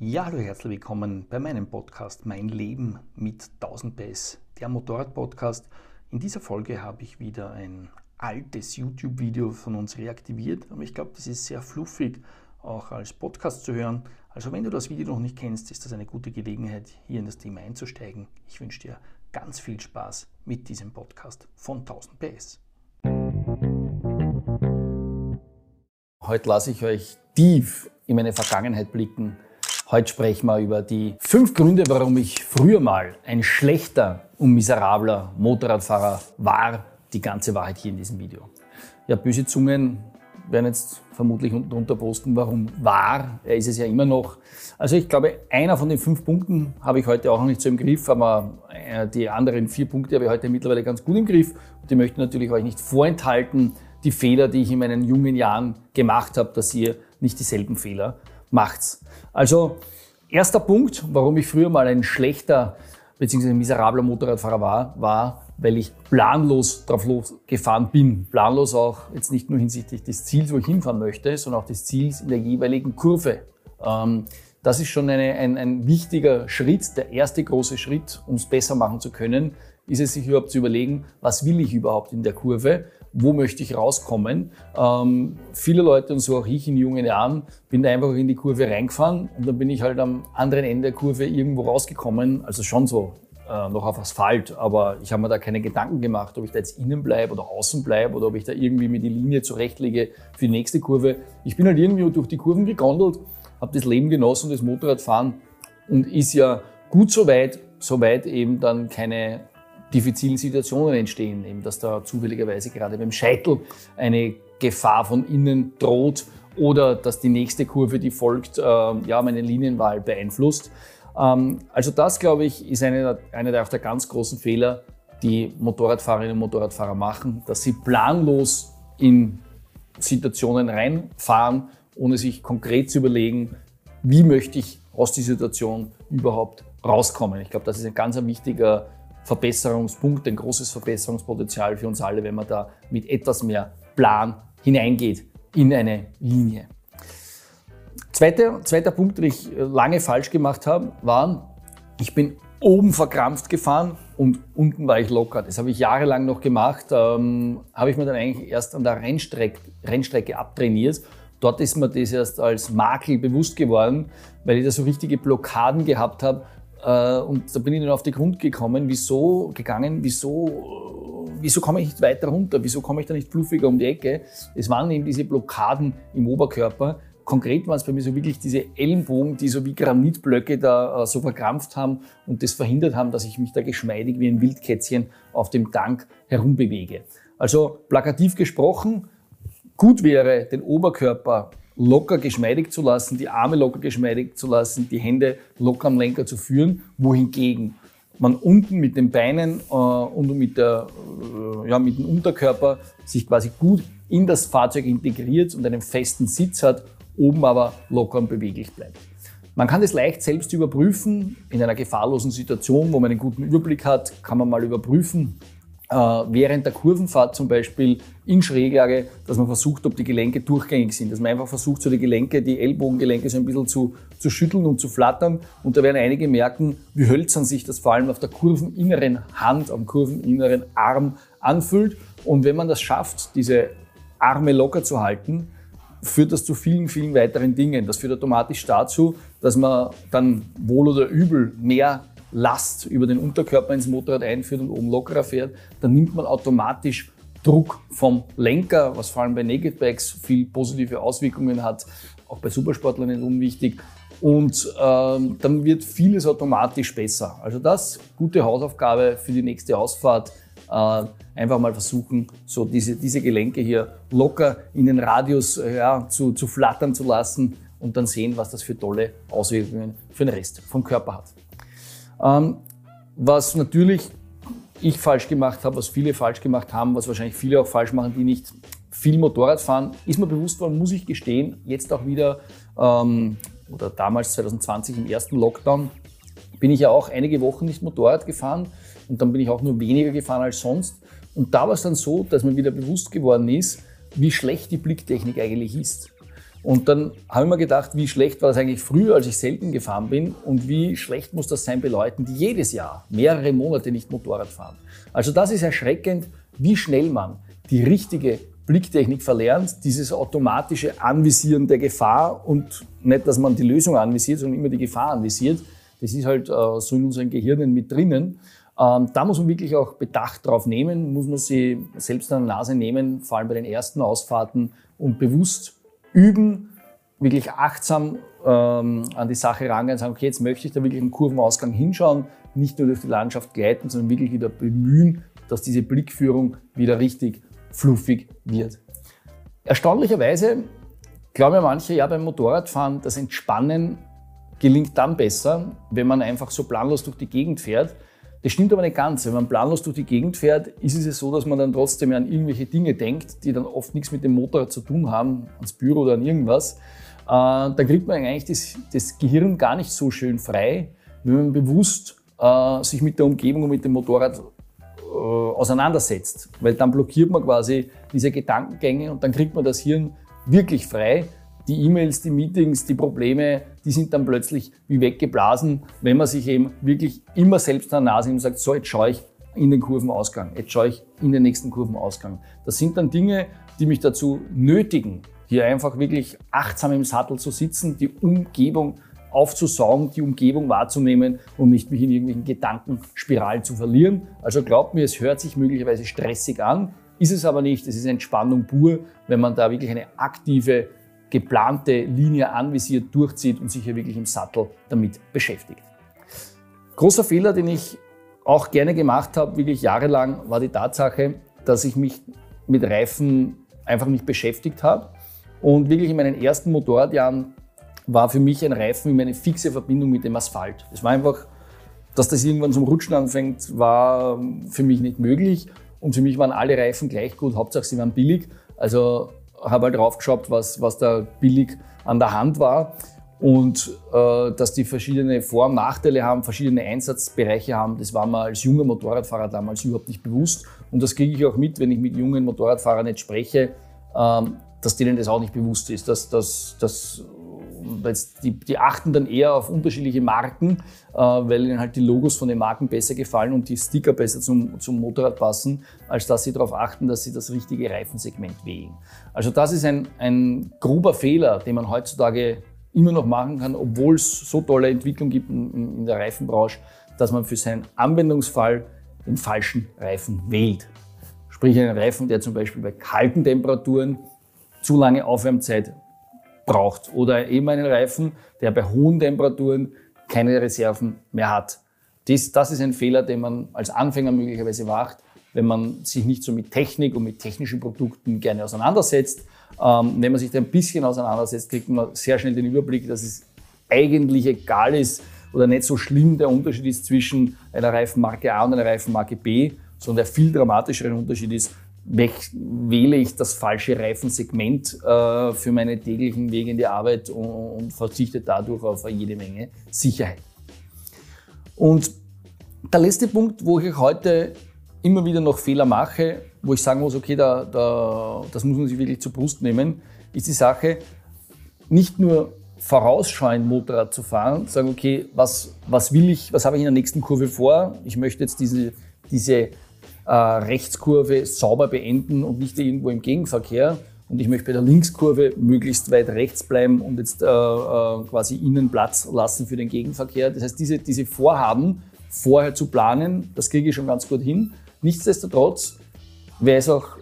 Ja, hallo, herzlich willkommen bei meinem Podcast Mein Leben mit 1000 PS, der Motorrad-Podcast. In dieser Folge habe ich wieder ein altes YouTube-Video von uns reaktiviert, aber ich glaube, das ist sehr fluffig auch als Podcast zu hören. Also wenn du das Video noch nicht kennst, ist das eine gute Gelegenheit, hier in das Thema einzusteigen. Ich wünsche dir ganz viel Spaß mit diesem Podcast von 1000 PS. Heute lasse ich euch tief in meine Vergangenheit blicken Heute sprechen wir über die fünf Gründe, warum ich früher mal ein schlechter und miserabler Motorradfahrer war. Die ganze Wahrheit hier in diesem Video. Ja, böse Zungen werden jetzt vermutlich unten drunter posten, warum war. Er ist es ja immer noch. Also ich glaube, einer von den fünf Punkten habe ich heute auch noch nicht so im Griff, aber äh, die anderen vier Punkte habe ich heute mittlerweile ganz gut im Griff. Und die möchte natürlich euch nicht vorenthalten, die Fehler, die ich in meinen jungen Jahren gemacht habe, dass ihr nicht dieselben Fehler macht's. Also, erster Punkt, warum ich früher mal ein schlechter bzw. miserabler Motorradfahrer war, war, weil ich planlos drauf losgefahren bin. Planlos auch jetzt nicht nur hinsichtlich des Ziels, wo ich hinfahren möchte, sondern auch des Ziels in der jeweiligen Kurve. Ähm, das ist schon eine, ein, ein wichtiger Schritt, der erste große Schritt, um es besser machen zu können, ist es sich überhaupt zu überlegen, was will ich überhaupt in der Kurve wo möchte ich rauskommen. Ähm, viele Leute und so auch ich in jungen Jahren bin da einfach in die Kurve reingefahren und dann bin ich halt am anderen Ende der Kurve irgendwo rausgekommen, also schon so äh, noch auf Asphalt, aber ich habe mir da keine Gedanken gemacht, ob ich da jetzt innen bleibe oder außen bleibe oder ob ich da irgendwie mir die Linie zurechtlege für die nächste Kurve. Ich bin halt irgendwie durch die Kurven gegondelt, habe das Leben genossen, das Motorradfahren und ist ja gut soweit, soweit eben dann keine diffizilen Situationen entstehen, eben dass da zufälligerweise gerade beim Scheitel eine Gefahr von innen droht oder dass die nächste Kurve, die folgt, äh, ja, meine Linienwahl beeinflusst. Ähm, also das, glaube ich, ist einer eine der, der ganz großen Fehler, die Motorradfahrerinnen und Motorradfahrer machen, dass sie planlos in Situationen reinfahren, ohne sich konkret zu überlegen, wie möchte ich aus dieser Situation überhaupt rauskommen. Ich glaube, das ist ein ganz wichtiger Verbesserungspunkt, ein großes Verbesserungspotenzial für uns alle, wenn man da mit etwas mehr Plan hineingeht in eine Linie. Zweiter, zweiter Punkt, den ich lange falsch gemacht habe, war, ich bin oben verkrampft gefahren und unten war ich locker. Das habe ich jahrelang noch gemacht. Ähm, habe ich mir dann eigentlich erst an der Rennstrecke, Rennstrecke abtrainiert. Dort ist mir das erst als Makel bewusst geworden, weil ich da so richtige Blockaden gehabt habe und da bin ich dann auf den Grund gekommen, wieso gegangen, wieso, wieso komme ich nicht weiter runter, wieso komme ich da nicht fluffiger um die Ecke. Es waren eben diese Blockaden im Oberkörper. Konkret waren es bei mir so wirklich diese Ellenbogen, die so wie Granitblöcke da äh, so verkrampft haben und das verhindert haben, dass ich mich da geschmeidig wie ein Wildkätzchen auf dem Tank herumbewege. Also plakativ gesprochen, gut wäre, den Oberkörper locker geschmeidig zu lassen, die Arme locker geschmeidig zu lassen, die Hände locker am Lenker zu führen, wohingegen man unten mit den Beinen äh, und mit, der, äh, ja, mit dem Unterkörper sich quasi gut in das Fahrzeug integriert und einen festen Sitz hat, oben aber locker und beweglich bleibt. Man kann das leicht selbst überprüfen. In einer gefahrlosen Situation, wo man einen guten Überblick hat, kann man mal überprüfen, während der Kurvenfahrt zum Beispiel in Schräglage, dass man versucht, ob die Gelenke durchgängig sind, dass man einfach versucht, so die Gelenke, die Ellbogengelenke so ein bisschen zu, zu schütteln und zu flattern. Und da werden einige merken, wie hölzern sich das vor allem auf der kurveninneren Hand, am kurveninneren Arm anfühlt. Und wenn man das schafft, diese Arme locker zu halten, führt das zu vielen, vielen weiteren Dingen. Das führt automatisch dazu, dass man dann wohl oder übel mehr Last über den Unterkörper ins Motorrad einführt und oben lockerer fährt, dann nimmt man automatisch Druck vom Lenker, was vor allem bei Naked Bikes viel positive Auswirkungen hat, auch bei Supersportlern nicht unwichtig. Und ähm, dann wird vieles automatisch besser. Also das, gute Hausaufgabe für die nächste Ausfahrt. Äh, einfach mal versuchen, so diese, diese Gelenke hier locker in den Radius äh, ja, zu, zu flattern zu lassen und dann sehen, was das für tolle Auswirkungen für den Rest vom Körper hat. Ähm, was natürlich ich falsch gemacht habe, was viele falsch gemacht haben, was wahrscheinlich viele auch falsch machen, die nicht viel Motorrad fahren, ist mir bewusst worden, muss ich gestehen, jetzt auch wieder ähm, oder damals 2020 im ersten Lockdown bin ich ja auch einige Wochen nicht Motorrad gefahren und dann bin ich auch nur weniger gefahren als sonst. Und da war es dann so, dass mir wieder bewusst geworden ist, wie schlecht die Blicktechnik eigentlich ist. Und dann habe ich mir gedacht, wie schlecht war das eigentlich früher, als ich selten gefahren bin und wie schlecht muss das sein bei Leuten, die jedes Jahr mehrere Monate nicht Motorrad fahren. Also das ist erschreckend, wie schnell man die richtige Blicktechnik verlernt, dieses automatische Anvisieren der Gefahr und nicht, dass man die Lösung anvisiert, sondern immer die Gefahr anvisiert. Das ist halt äh, so in unseren Gehirnen mit drinnen. Ähm, da muss man wirklich auch Bedacht drauf nehmen, muss man sie selbst an der Nase nehmen, vor allem bei den ersten Ausfahrten und bewusst üben, wirklich achtsam ähm, an die Sache rangehen und sagen, okay, jetzt möchte ich da wirklich im Kurvenausgang hinschauen, nicht nur durch die Landschaft gleiten, sondern wirklich wieder bemühen, dass diese Blickführung wieder richtig fluffig wird. Erstaunlicherweise glauben ja manche, ja beim Motorradfahren, das Entspannen gelingt dann besser, wenn man einfach so planlos durch die Gegend fährt. Das stimmt aber nicht ganz. Wenn man planlos durch die Gegend fährt, ist es so, dass man dann trotzdem an irgendwelche Dinge denkt, die dann oft nichts mit dem Motorrad zu tun haben, ans Büro oder an irgendwas. Äh, da kriegt man eigentlich das, das, Gehirn gar nicht so schön frei, wenn man bewusst äh, sich mit der Umgebung und mit dem Motorrad äh, auseinandersetzt. Weil dann blockiert man quasi diese Gedankengänge und dann kriegt man das Hirn wirklich frei die E-Mails, die Meetings, die Probleme, die sind dann plötzlich wie weggeblasen, wenn man sich eben wirklich immer selbst an der Nase und sagt, so, jetzt schaue ich in den Kurvenausgang, jetzt schaue ich in den nächsten Kurvenausgang. Das sind dann Dinge, die mich dazu nötigen, hier einfach wirklich achtsam im Sattel zu sitzen, die Umgebung aufzusaugen, die Umgebung wahrzunehmen und nicht mich in irgendwelchen Gedankenspiralen zu verlieren. Also glaubt mir, es hört sich möglicherweise stressig an, ist es aber nicht. Es ist Entspannung pur, wenn man da wirklich eine aktive geplante Linie anvisiert durchzieht und sich hier wirklich im Sattel damit beschäftigt. Großer Fehler, den ich auch gerne gemacht habe, wirklich jahrelang, war die Tatsache, dass ich mich mit Reifen einfach nicht beschäftigt habe. Und wirklich in meinen ersten Motorradjahren war für mich ein Reifen immer eine fixe Verbindung mit dem Asphalt. Es war einfach, dass das irgendwann zum Rutschen anfängt, war für mich nicht möglich. Und für mich waren alle Reifen gleich gut, Hauptsache sie waren billig. Also habe halt draufgeschaut, was, was da billig an der Hand war und äh, dass die verschiedene Vor- und Nachteile haben, verschiedene Einsatzbereiche haben. Das war mir als junger Motorradfahrer damals überhaupt nicht bewusst und das kriege ich auch mit, wenn ich mit jungen Motorradfahrern nicht spreche, ähm, dass denen das auch nicht bewusst ist, dass, dass, dass die, die achten dann eher auf unterschiedliche Marken, äh, weil ihnen halt die Logos von den Marken besser gefallen und die Sticker besser zum, zum Motorrad passen, als dass sie darauf achten, dass sie das richtige Reifensegment wählen. Also das ist ein, ein grober Fehler, den man heutzutage immer noch machen kann, obwohl es so tolle Entwicklung gibt in, in der Reifenbranche, dass man für seinen Anwendungsfall den falschen Reifen wählt. Sprich einen Reifen, der zum Beispiel bei kalten Temperaturen zu lange Aufwärmzeit braucht. Oder eben einen Reifen, der bei hohen Temperaturen keine Reserven mehr hat. Das, das ist ein Fehler, den man als Anfänger möglicherweise macht, wenn man sich nicht so mit Technik und mit technischen Produkten gerne auseinandersetzt. Ähm, wenn man sich da ein bisschen auseinandersetzt, kriegt man sehr schnell den Überblick, dass es eigentlich egal ist oder nicht so schlimm der Unterschied ist zwischen einer Reifenmarke A und einer Reifenmarke B, sondern der viel dramatischere Unterschied ist, wähle ich das falsche Reifensegment äh, für meine täglichen Wege in die Arbeit und, und verzichte dadurch auf jede Menge Sicherheit. Und der letzte Punkt, wo ich heute immer wieder noch Fehler mache, wo ich sagen muss, okay, da, da, das muss man sich wirklich zur Brust nehmen, ist die Sache, nicht nur vorausschauend Motorrad zu fahren, sagen, okay, was, was will ich, was habe ich in der nächsten Kurve vor? Ich möchte jetzt diese, diese äh, Rechtskurve sauber beenden und nicht irgendwo im Gegenverkehr. Und ich möchte bei der Linkskurve möglichst weit rechts bleiben und jetzt äh, äh, quasi innen Platz lassen für den Gegenverkehr. Das heißt, diese, diese Vorhaben vorher zu planen, das kriege ich schon ganz gut hin. Nichtsdestotrotz wäre es auch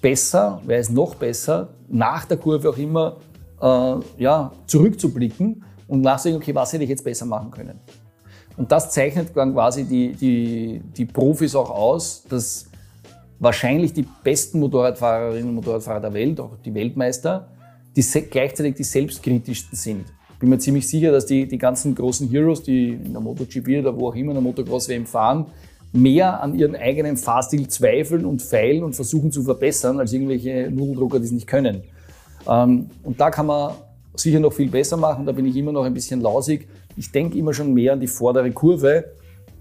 besser, wäre es noch besser, nach der Kurve auch immer äh, ja, zurückzublicken und nachzudenken, okay, was hätte ich jetzt besser machen können. Und das zeichnet dann quasi die, die, die Profis auch aus, dass wahrscheinlich die besten Motorradfahrerinnen und Motorradfahrer der Welt, auch die Weltmeister, die gleichzeitig die selbstkritischsten sind. Ich bin mir ziemlich sicher, dass die, die ganzen großen Heroes, die in der MotoGP oder wo auch immer in der Motocross-WM fahren, mehr an ihren eigenen Fahrstil zweifeln und feilen und versuchen zu verbessern, als irgendwelche Nudeldrucker, die es nicht können. Ähm, und da kann man sicher noch viel besser machen. Da bin ich immer noch ein bisschen lausig. Ich denke immer schon mehr an die vordere Kurve.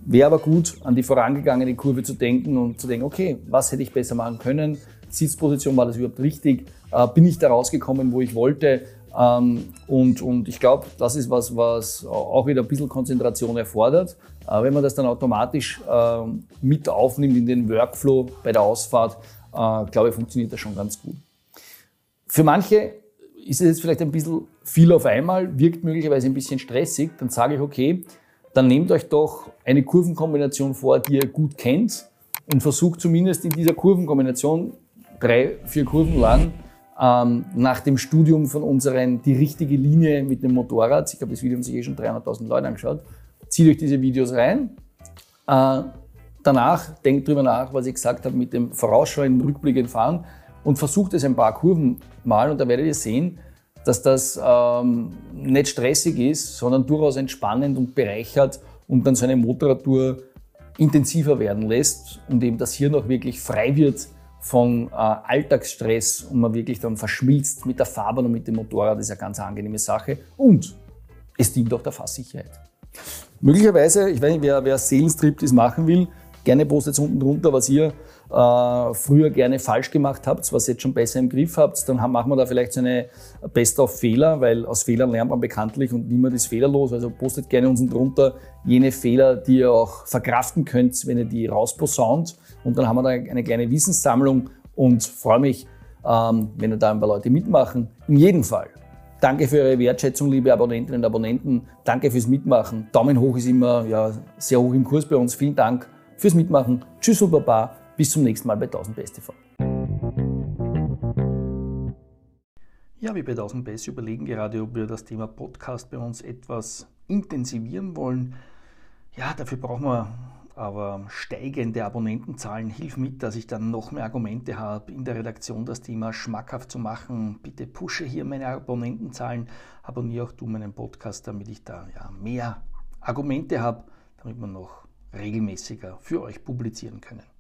Wäre aber gut, an die vorangegangene Kurve zu denken und zu denken, okay, was hätte ich besser machen können? Sitzposition, war das überhaupt richtig? Äh, bin ich da rausgekommen, wo ich wollte? Ähm, und, und ich glaube, das ist was, was auch wieder ein bisschen Konzentration erfordert. Äh, wenn man das dann automatisch äh, mit aufnimmt in den Workflow bei der Ausfahrt, äh, glaube ich, funktioniert das schon ganz gut. Für manche ist es jetzt vielleicht ein bisschen viel auf einmal, wirkt möglicherweise ein bisschen stressig, dann sage ich, okay, dann nehmt euch doch eine Kurvenkombination vor, die ihr gut kennt und versucht zumindest in dieser Kurvenkombination drei, vier Kurven lang ähm, nach dem Studium von unseren die richtige Linie mit dem Motorrad, ich glaube, das Video haben sich eh schon 300.000 Leute angeschaut, zieht euch diese Videos rein. Äh, danach denkt drüber nach, was ich gesagt habe, mit dem vorausschauenden, rückblickenden Fahren und versucht es ein paar Kurven mal und da werdet ihr sehen, dass das ähm, nicht stressig ist, sondern durchaus entspannend und bereichert und dann so eine Motorradtour intensiver werden lässt und eben das Hirn auch wirklich frei wird von äh, Alltagsstress und man wirklich dann verschmilzt mit der Fahrbahn und mit dem Motorrad, das ist eine ganz angenehme Sache. Und es dient auch der Fahrsicherheit. Möglicherweise, ich weiß nicht, wer, wer Seelenstriptease machen will, gerne postet unten drunter, was ihr äh, früher gerne falsch gemacht habt, was ihr jetzt schon besser im Griff habt. Dann machen wir da vielleicht so eine Best of Fehler, weil aus Fehlern lernt man bekanntlich und niemand ist fehlerlos. Also postet gerne unten drunter jene Fehler, die ihr auch verkraften könnt, wenn ihr die rausposaunt. Und dann haben wir da eine kleine Wissenssammlung und freue mich, ähm, wenn da ein paar Leute mitmachen. In jedem Fall. Danke für eure Wertschätzung, liebe Abonnentinnen und Abonnenten. Danke fürs Mitmachen. Daumen hoch ist immer ja, sehr hoch im Kurs bei uns. Vielen Dank fürs Mitmachen. Tschüss und Baba. Bis zum nächsten Mal bei 1000 Best TV. Ja, wir bei 1000 Best überlegen gerade, ob wir das Thema Podcast bei uns etwas intensivieren wollen. Ja, dafür brauchen wir aber steigende Abonnentenzahlen. Hilf mit, dass ich dann noch mehr Argumente habe, in der Redaktion das Thema schmackhaft zu machen. Bitte pushe hier meine Abonnentenzahlen. Abonniere auch du meinen Podcast, damit ich da ja, mehr Argumente habe, damit wir noch regelmäßiger für euch publizieren können.